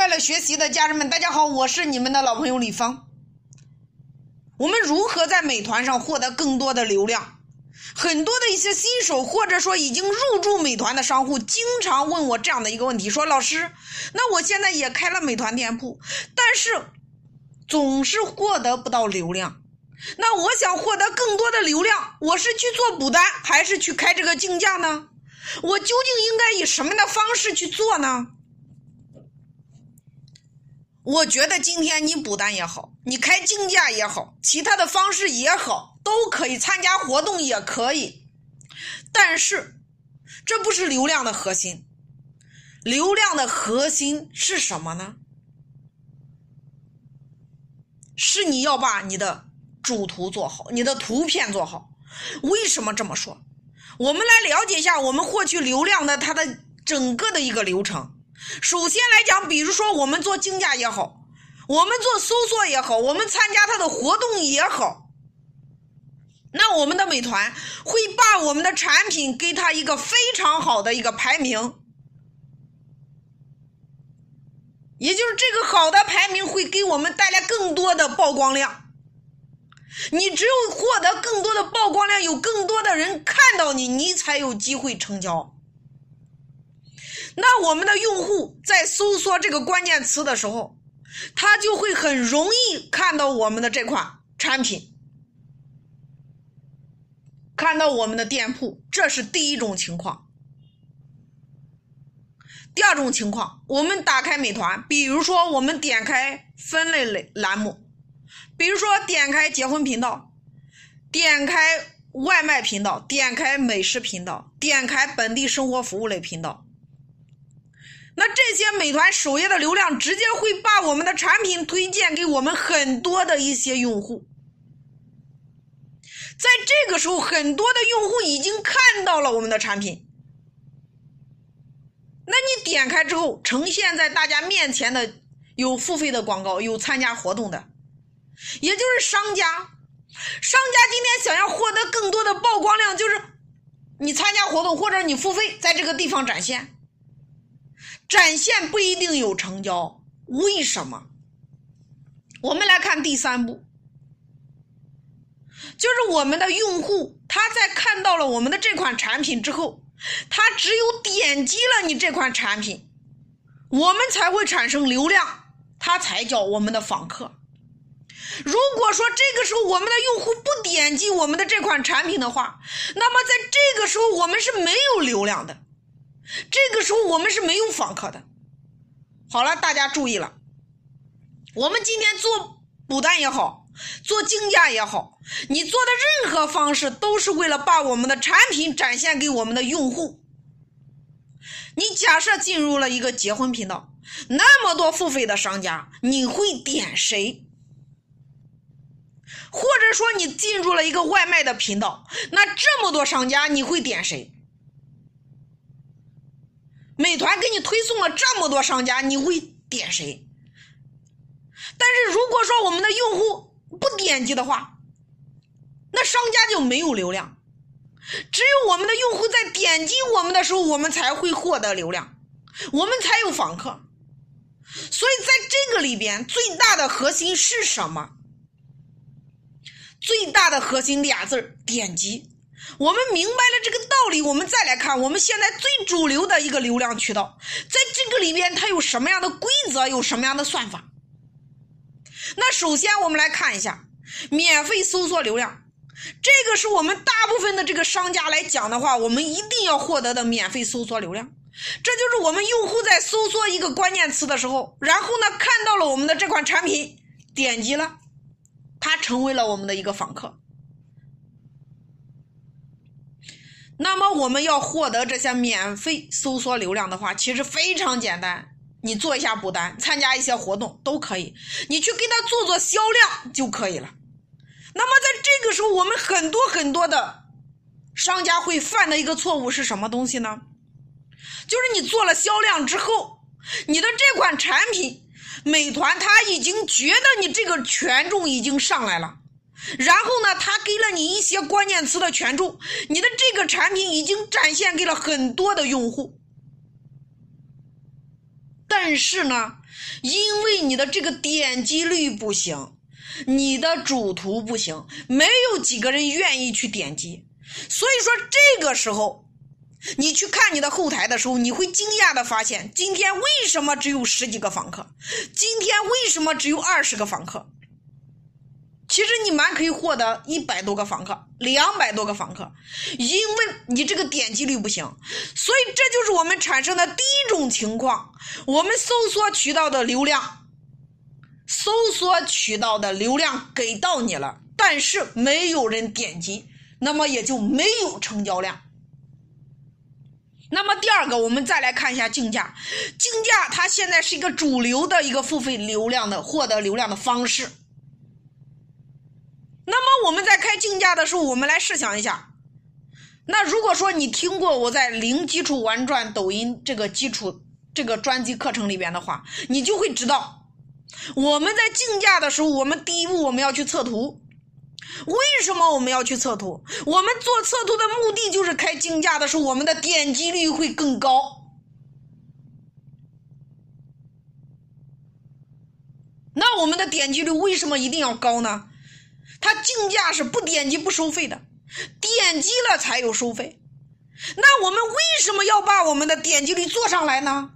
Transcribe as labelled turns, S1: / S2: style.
S1: 快乐学习的家人们，大家好，我是你们的老朋友李芳。我们如何在美团上获得更多的流量？很多的一些新手或者说已经入驻美团的商户，经常问我这样的一个问题：说老师，那我现在也开了美团店铺，但是总是获得不到流量。那我想获得更多的流量，我是去做补单，还是去开这个竞价呢？我究竟应该以什么样的方式去做呢？我觉得今天你补单也好，你开竞价也好，其他的方式也好，都可以参加活动也可以，但是这不是流量的核心。流量的核心是什么呢？是你要把你的主图做好，你的图片做好。为什么这么说？我们来了解一下我们获取流量的它的整个的一个流程。首先来讲，比如说我们做竞价也好，我们做搜索也好，我们参加它的活动也好，那我们的美团会把我们的产品给它一个非常好的一个排名，也就是这个好的排名会给我们带来更多的曝光量。你只有获得更多的曝光量，有更多的人看到你，你才有机会成交。那我们的用户在搜索这个关键词的时候，他就会很容易看到我们的这款产品，看到我们的店铺，这是第一种情况。第二种情况，我们打开美团，比如说我们点开分类类栏目，比如说点开结婚频道，点开外卖频道，点开美食频道，点开本地生活服务类频道。那这些美团首页的流量直接会把我们的产品推荐给我们很多的一些用户，在这个时候，很多的用户已经看到了我们的产品。那你点开之后，呈现在大家面前的有付费的广告，有参加活动的，也就是商家。商家今天想要获得更多的曝光量，就是你参加活动或者你付费，在这个地方展现。展现不一定有成交，为什么？我们来看第三步，就是我们的用户他在看到了我们的这款产品之后，他只有点击了你这款产品，我们才会产生流量，他才叫我们的访客。如果说这个时候我们的用户不点击我们的这款产品的话，那么在这个时候我们是没有流量的。这个时候我们是没有访客的。好了，大家注意了，我们今天做补单也好，做竞价也好，你做的任何方式都是为了把我们的产品展现给我们的用户。你假设进入了一个结婚频道，那么多付费的商家，你会点谁？或者说你进入了一个外卖的频道，那这么多商家，你会点谁？美团给你推送了这么多商家，你会点谁？但是如果说我们的用户不点击的话，那商家就没有流量。只有我们的用户在点击我们的时候，我们才会获得流量，我们才有访客。所以在这个里边，最大的核心是什么？最大的核心俩字点击。我们明白了这个道理，我们再来看我们现在最主流的一个流量渠道，在这个里边它有什么样的规则，有什么样的算法？那首先我们来看一下免费搜索流量，这个是我们大部分的这个商家来讲的话，我们一定要获得的免费搜索流量。这就是我们用户在搜索一个关键词的时候，然后呢看到了我们的这款产品，点击了，他成为了我们的一个访客。那么我们要获得这些免费搜索流量的话，其实非常简单，你做一下补单，参加一些活动都可以，你去跟他做做销量就可以了。那么在这个时候，我们很多很多的商家会犯的一个错误是什么东西呢？就是你做了销量之后，你的这款产品，美团它已经觉得你这个权重已经上来了。然后呢，他给了你一些关键词的权重，你的这产品已经展现给了很多的用户。但是呢，因为你的这个点击率不行，你的主图不行，没有几个人愿意去点击，所以说这个时候，你去看你的后台的时候，你会惊讶的发现，今天为什么只有十几个访客？今天为什么只有二十个访客？其实你蛮可以获得一百多个访客，两百多个访客，因为你这个点击率不行，所以这就是我们产生的第一种情况：我们搜索渠道的流量，搜索渠道的流量给到你了，但是没有人点击，那么也就没有成交量。那么第二个，我们再来看一下竞价，竞价它现在是一个主流的一个付费流量的获得流量的方式。那么我们在开竞价的时候，我们来试想一下，那如果说你听过我在零基础玩转抖音这个基础这个专辑课程里边的话，你就会知道，我们在竞价的时候，我们第一步我们要去测图。为什么我们要去测图？我们做测图的目的就是开竞价的时候，我们的点击率会更高。那我们的点击率为什么一定要高呢？它竞价是不点击不收费的，点击了才有收费。那我们为什么要把我们的点击率做上来呢？